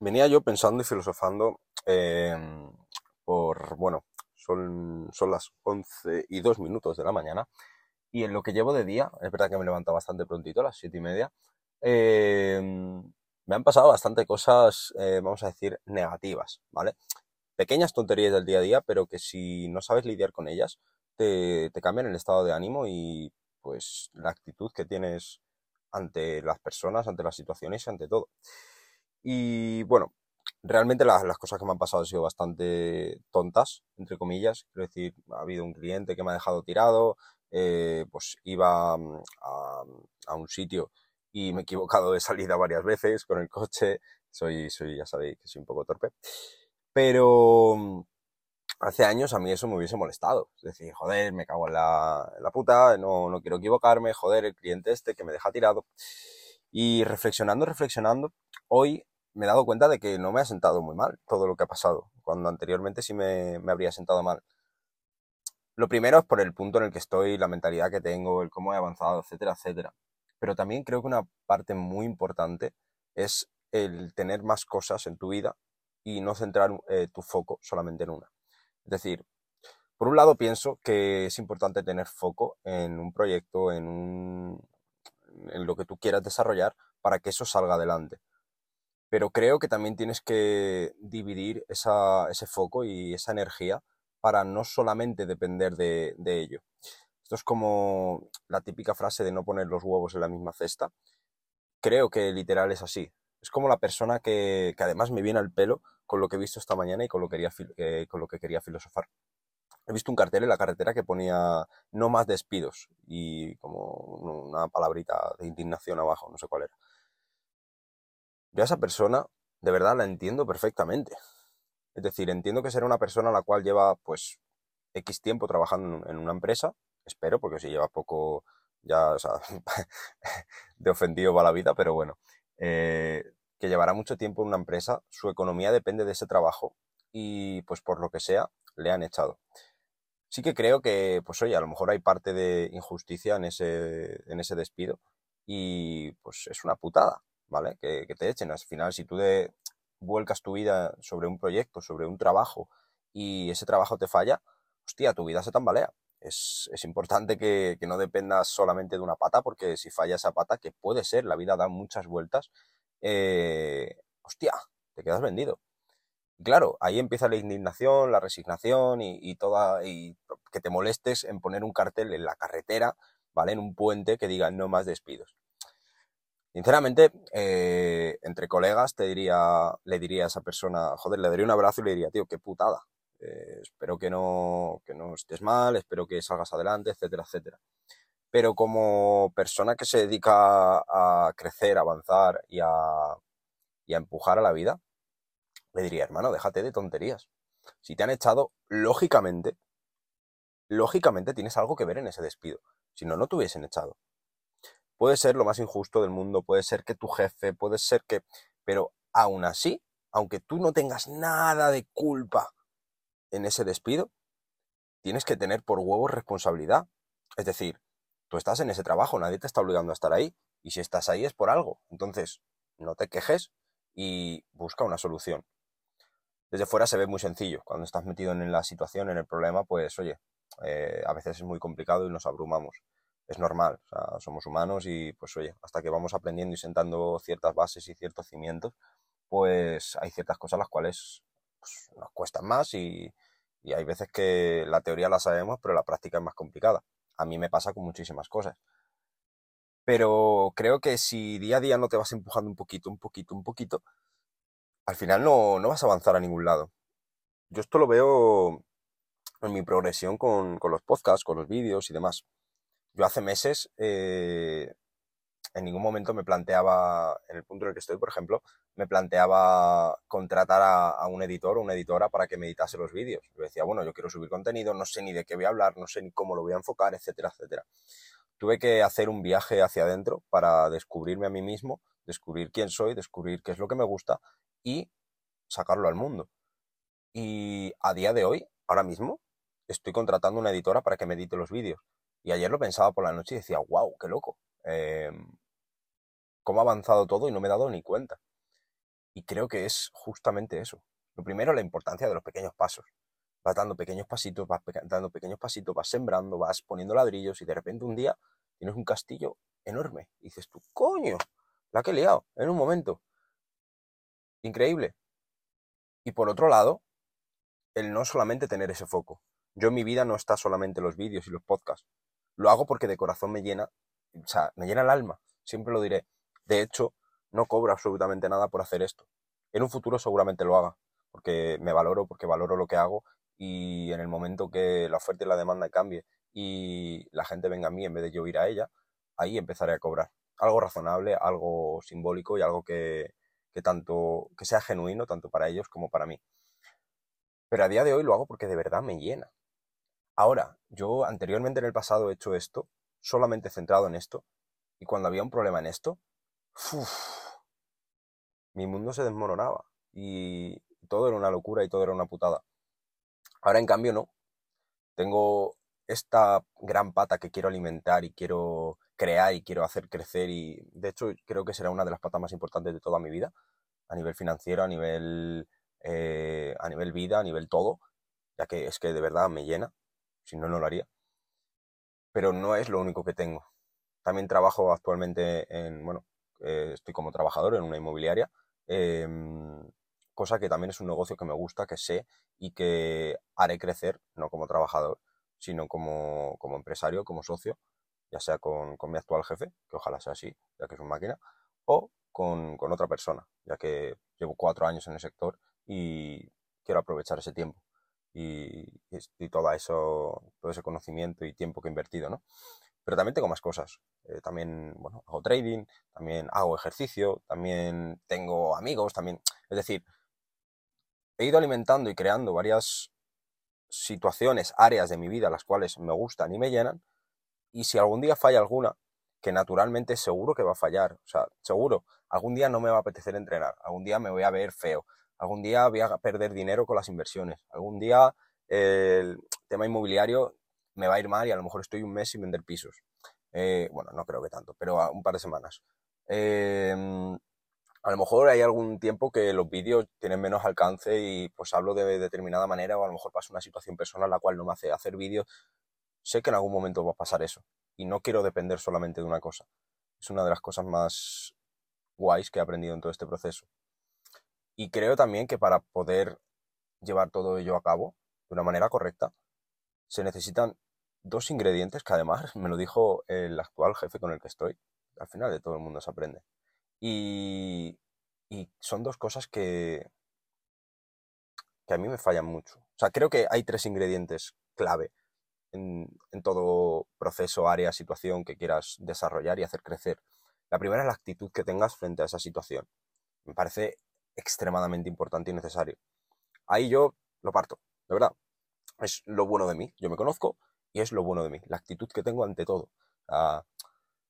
venía yo pensando y filosofando em, por, bueno, son, son las 11 y 2 minutos de la mañana y en lo que llevo de día, es verdad que me levanto bastante prontito, a las 7 y media, em, me han pasado bastante cosas, eh, vamos a decir, negativas, ¿vale? Pequeñas tonterías del día a día, pero que si no sabes lidiar con ellas, te, te cambian el estado de ánimo y pues la actitud que tienes ante las personas, ante las situaciones y ante todo. Y bueno, realmente las, las cosas que me han pasado han sido bastante tontas, entre comillas. Quiero decir, ha habido un cliente que me ha dejado tirado, eh, pues iba mm, a, a un sitio y me he equivocado de salida varias veces con el coche. Soy, soy, ya sabéis que soy un poco torpe. Pero mm, hace años a mí eso me hubiese molestado. Es decir, joder, me cago en la, la puta, no, no quiero equivocarme, joder, el cliente este que me deja tirado. Y reflexionando, reflexionando, hoy me he dado cuenta de que no me ha sentado muy mal todo lo que ha pasado, cuando anteriormente sí me, me habría sentado mal. Lo primero es por el punto en el que estoy, la mentalidad que tengo, el cómo he avanzado, etcétera, etcétera. Pero también creo que una parte muy importante es el tener más cosas en tu vida y no centrar eh, tu foco solamente en una. Es decir, por un lado pienso que es importante tener foco en un proyecto, en, un, en lo que tú quieras desarrollar para que eso salga adelante. Pero creo que también tienes que dividir ese foco y esa energía para no solamente depender de, de ello. Esto es como la típica frase de no poner los huevos en la misma cesta. Creo que literal es así. Es como la persona que, que además me viene al pelo con lo que he visto esta mañana y con lo, quería, eh, con lo que quería filosofar. He visto un cartel en la carretera que ponía no más despidos y como una palabrita de indignación abajo, no sé cuál era. Yo a esa persona, de verdad, la entiendo perfectamente. Es decir, entiendo que será una persona la cual lleva, pues, X tiempo trabajando en una empresa, espero, porque si lleva poco, ya, de ofendido va la vida, pero bueno, eh, que llevará mucho tiempo en una empresa, su economía depende de ese trabajo y, pues, por lo que sea, le han echado. Sí que creo que, pues, oye, a lo mejor hay parte de injusticia en ese, en ese despido y, pues, es una putada, ¿vale? Que, te echen. Al final, si tú de, vuelcas tu vida sobre un proyecto, sobre un trabajo, y ese trabajo te falla, hostia, tu vida se tambalea. Es, es importante que, que, no dependas solamente de una pata, porque si falla esa pata, que puede ser, la vida da muchas vueltas, eh, hostia, te quedas vendido. Y claro, ahí empieza la indignación, la resignación y, y, toda, y que te molestes en poner un cartel en la carretera, ¿vale? En un puente que diga no más despidos. Sinceramente, eh, entre colegas te diría, le diría a esa persona, joder, le daría un abrazo y le diría, tío, qué putada. Eh, espero que no, que no estés mal, espero que salgas adelante, etcétera, etcétera. Pero como persona que se dedica a crecer, a avanzar y a, y a empujar a la vida, le diría, hermano, déjate de tonterías. Si te han echado, lógicamente, lógicamente tienes algo que ver en ese despido. Si no, no te hubiesen echado puede ser lo más injusto del mundo, puede ser que tu jefe, puede ser que... Pero aún así, aunque tú no tengas nada de culpa en ese despido, tienes que tener por huevos responsabilidad. Es decir, tú estás en ese trabajo, nadie te está obligando a estar ahí, y si estás ahí es por algo. Entonces, no te quejes y busca una solución. Desde fuera se ve muy sencillo. Cuando estás metido en la situación, en el problema, pues oye, eh, a veces es muy complicado y nos abrumamos es normal, somos humanos y pues oye, hasta que vamos aprendiendo y sentando ciertas bases y ciertos cimientos, pues hay ciertas cosas las cuales pues, nos cuestan más y, y, hay veces que la teoría la sabemos, pero la práctica es más complicada. A mí me pasa con muchísimas cosas. Pero creo que si día a día no te vas empujando un poquito, un poquito, un poquito, al final no, no vas a avanzar a ningún lado. Yo esto lo veo en mi progresión con, con los podcasts, con los vídeos y demás yo hace meses eh, en ningún momento me planteaba, en el punto en el que estoy, por ejemplo, me planteaba contratar a, un editor o una editora para que me editase los vídeos. Yo decía, bueno, yo quiero subir contenido, no sé ni de qué voy a hablar, no sé ni cómo lo voy a enfocar, etcétera, etcétera. Tuve que hacer un viaje hacia adentro para descubrirme a mí mismo, descubrir quién soy, descubrir qué es lo que me gusta y sacarlo al mundo. Y a día de hoy, ahora mismo, estoy contratando una editora para que me edite los vídeos y ayer lo pensaba por la noche y decía, wow, qué loco. Eh, cómo ha avanzado todo y no me he dado ni cuenta. Y creo que es justamente eso. Lo primero, la importancia de los pequeños pasos. Vas dando pequeños pasitos, vas dando pequeños pasitos, vas sembrando, vas poniendo ladrillos y de repente un día tienes un castillo enorme. Y dices tú, coño, la que he liado en un momento. Increíble. Y por otro lado, el no solamente tener ese foco. Yo en mi vida no está solamente los vídeos y los podcasts. Lo hago porque de corazón me llena, o sea, me llena el alma. Siempre lo diré. De hecho, no cobro absolutamente nada por hacer esto. En un futuro seguramente lo haga, porque me valoro, porque valoro lo que hago y en el momento que la oferta y la demanda cambie y la gente venga a mí en vez de yo ir a ella, ahí empezaré a cobrar. Algo razonable, algo simbólico y algo que, que tanto, que sea genuino tanto para ellos como para mí. Pero a día de hoy lo hago porque de verdad me llena. Ahora, yo anteriormente en el pasado he hecho esto, solamente centrado en esto, y cuando había un problema en esto, mi mundo se desmoronaba y todo era una locura y todo era una putada. Ahora en cambio no. Tengo esta gran pata que quiero alimentar y quiero crear y quiero hacer crecer y de hecho creo que será una de las patas más importantes de toda mi vida, a nivel financiero, a nivel, eh, a nivel vida, a nivel todo, ya que es que de verdad me llena, si no, no lo haría. Pero no es lo único que tengo. También trabajo actualmente en, bueno, eh, estoy como trabajador en una inmobiliaria, em, cosa que también es un negocio que me gusta, que sé y que haré crecer, no como trabajador, sino como, como empresario, como socio, ya sea con, con, mi actual jefe, que ojalá sea así, ya que es una máquina, o con, con otra persona, ya que llevo cuatro años en el sector y quiero aprovechar ese tiempo y, todo, eso, todo ese conocimiento y tiempo que he invertido, ¿no? Pero también tengo más cosas. Eh, también, bueno, hago trading, también hago ejercicio, también tengo amigos, también... Es decir, he ido alimentando y creando varias situaciones, áreas de mi vida las cuales me gustan y me llenan, y si algún día falla alguna, que naturalmente seguro que va a fallar, o sea, seguro, algún día no me va a apetecer entrenar, algún día me voy a ver feo, algún día voy a perder dinero con las inversiones, algún día el tema inmobiliario me va a ir mal y a lo mejor estoy un mes sin vender pisos. Eh, bueno, no creo que tanto, pero un par de semanas. Eh, a lo mejor hay algún tiempo que los vídeos tienen menos alcance y pues hablo de determinada manera o a lo mejor pasa una situación personal la cual no me hace hacer vídeos. Sé que en algún momento va a pasar eso y no quiero depender solamente de una cosa. Es una de las cosas más guays que he aprendido en todo este proceso. Y creo también que para poder llevar todo ello a cabo de una manera correcta, se necesitan dos ingredientes que además me lo dijo el actual jefe con el que estoy. Al final de todo el mundo se aprende. Y, y son dos cosas que, que a mí me fallan mucho. O sea, creo que hay tres ingredientes clave en, en, todo proceso, área, situación que quieras desarrollar y hacer crecer. La primera es la actitud que tengas frente a esa situación. Me parece extremadamente importante y necesario. Ahí yo lo parto, de verdad. Es lo bueno de mí. Yo me conozco y es lo bueno de mí. La actitud que tengo ante todo.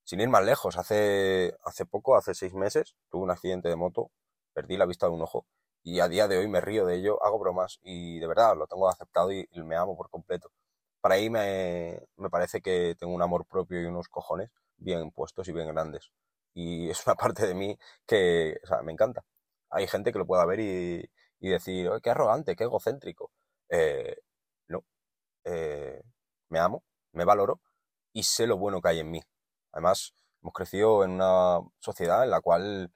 sin ir más lejos, hace, hace poco, hace seis meses, tuve un accidente de moto, perdí la vista de un ojo y a día de hoy me río de ello, hago bromas y de verdad lo tengo aceptado y, me amo por completo. Para ahí me, me parece que tengo un amor propio y unos cojones bien puestos y bien grandes. Y es una parte de mí que o sea, me encanta hay gente que lo pueda ver y, decir, qué arrogante, qué egocéntrico. Eh, no. Eh, me amo, me valoro y sé lo bueno que hay en mí. Además, hemos crecido en una sociedad en la cual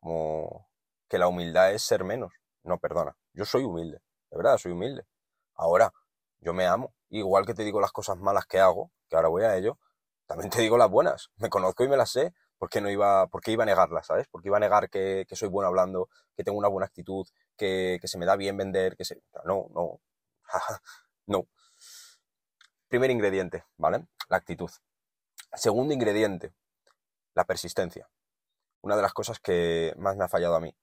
como que la humildad es ser menos. No, perdona. Yo soy humilde. De verdad, soy humilde. Ahora, yo me amo. Igual que te digo las cosas malas que hago, que ahora voy a ello, también te digo las buenas. Me conozco y me las sé. ¿Por qué no iba, por qué iba a negarla, ¿sabes? Porque iba a negar que, que soy bueno hablando, que tengo una buena actitud, que, que se me da bien vender, que se... No, no, no. Primer ingrediente, ¿vale? La actitud. Segundo ingrediente, la persistencia. Una de las cosas que más me ha fallado a mí.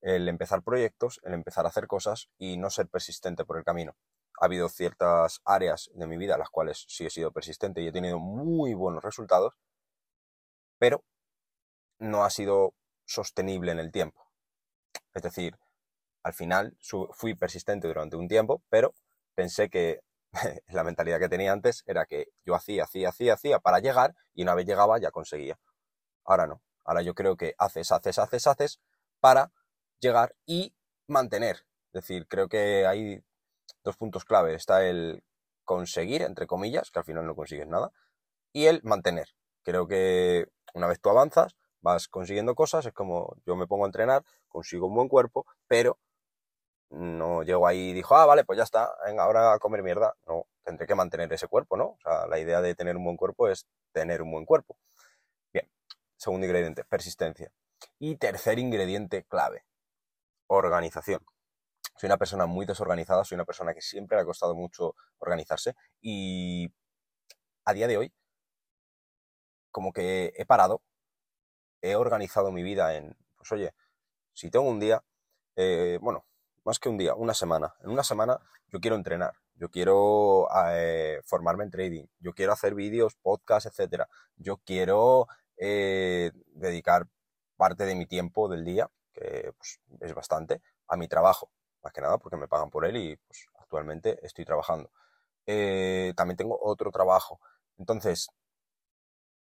El empezar proyectos, el empezar a hacer cosas y no ser persistente por el camino. Ha habido ciertas áreas de mi vida en las cuales sí he sido persistente y he tenido muy buenos resultados, pero no ha sido sostenible en el tiempo. Es decir, al final fui persistente durante un tiempo, pero pensé que la mentalidad que tenía antes era que yo hacía, hacía, hacía, hacía para llegar y una vez llegaba ya conseguía. Ahora no. Ahora yo creo que haces, haces, haces, haces para llegar y mantener. Es decir, creo que hay dos puntos clave. Está el conseguir, entre comillas, que al final no consigues nada, y el mantener. Creo que una vez tú avanzas, vas consiguiendo cosas, es como yo me pongo a entrenar, consigo un buen cuerpo, pero no llego ahí y dijo, ah, vale, pues ya está, venga, ahora a comer mierda. No, tendré que mantener ese cuerpo, ¿no? O sea, la idea de tener un buen cuerpo es tener un buen cuerpo. Bien, segundo ingrediente, persistencia. Y tercer ingrediente clave, organización. Soy una persona muy desorganizada, soy una persona que siempre le ha costado mucho organizarse y a día de hoy como que he parado, he organizado mi vida en, pues oye, si tengo un día, eh, bueno, más que un día, una semana. En una semana yo quiero entrenar, yo quiero eh, formarme en trading, yo quiero hacer vídeos, podcasts, etcétera. Yo quiero eh, dedicar parte de mi tiempo del día, que pues, es bastante, a mi trabajo. Más que nada porque me pagan por él y pues, actualmente estoy trabajando. también tengo otro trabajo. Entonces,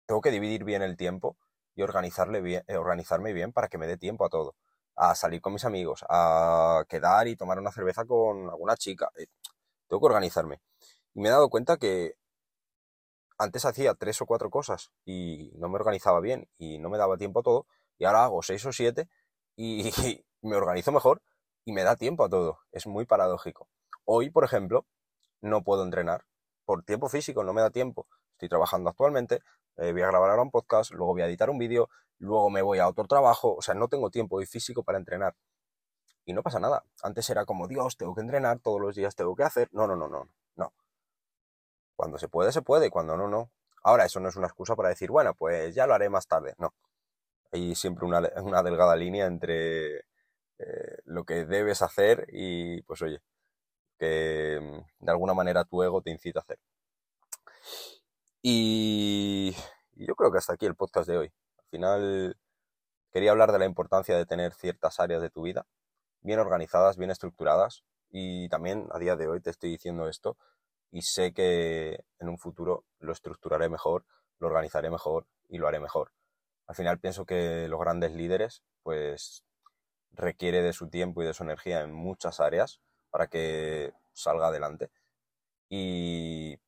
tengo que dividir bien el tiempo organizarle bien, eh, organizarme bien para que me dé tiempo a todo. A salir con mis amigos, a quedar y tomar una cerveza con alguna chica. Eh, tengo que organizarme. Y me he dado cuenta que antes hacía tres o cuatro cosas y no me organizaba bien y no me daba tiempo a todo. Y ahora hago seis o siete y me organizo mejor y me da tiempo a todo. Es muy paradójico. Hoy, por ejemplo, no puedo entrenar. Por tiempo físico no me da tiempo. Estoy trabajando actualmente, eh, voy a grabar ahora un podcast, luego voy a editar un vídeo, luego me voy a otro trabajo, o sea, no tengo tiempo hoy físico para entrenar. Y no pasa nada. Antes era como, Dios, tengo que entrenar, todos los días tengo que hacer. No, no, no, no, no. Cuando se puede, se puede, cuando no, no. Ahora, eso no es una excusa para decir, bueno, pues ya lo haré más tarde. No. Hay siempre una, una delgada línea entre eh, lo que debes hacer y, pues oye, que mm, de alguna manera tu ego te incita a hacer. Y, yo creo que hasta aquí el podcast de hoy. Al final quería hablar de la importancia de tener ciertas áreas de tu vida bien organizadas, bien estructuradas. Y también a día de hoy te estoy diciendo esto y sé que en un futuro lo estructuraré mejor, lo organizaré mejor y lo haré mejor. Al final pienso que los grandes líderes pues requiere de su tiempo y de su energía en muchas áreas para que salga adelante. Y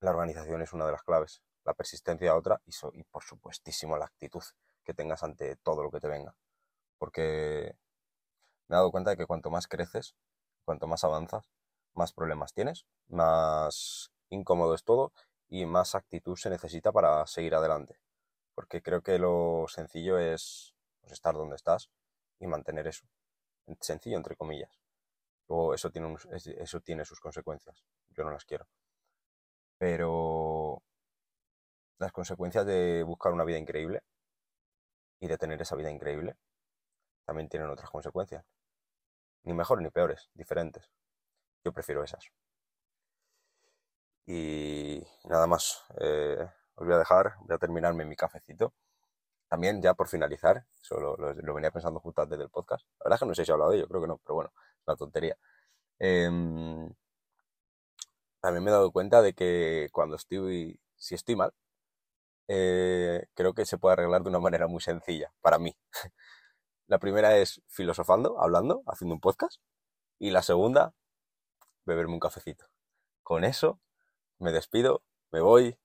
la organización es una de las claves, la persistencia otra y, y por supuestísimo la actitud que tengas ante todo lo que te venga. Porque me he dado cuenta de que cuanto más creces, cuanto más avanzas, más problemas tienes, más incómodo es todo y más actitud se necesita para seguir adelante. Porque creo que lo sencillo es pues, estar donde estás y mantener eso. Sencillo entre comillas. Eso tiene, eso tiene sus consecuencias. Yo no las quiero. Pero las consecuencias de buscar una vida increíble y de tener esa vida increíble también tienen otras consecuencias. Ni mejores ni peores, diferentes. Yo prefiero esas. Y nada más. Eh, os voy a dejar, voy a terminarme mi cafecito. También, ya por finalizar, solo lo, venía pensando justo antes del podcast. La verdad es que no sé si he hablado de ello, creo que no, pero bueno, es una tontería. Em, también me he dado cuenta de que cuando estoy, si estoy mal, eh, creo que se puede arreglar de una manera muy sencilla para mí. La primera es filosofando, hablando, haciendo un podcast. Y la segunda, beberme un cafecito. Con eso me despido, me voy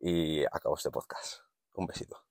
y acabo este podcast. Un besito.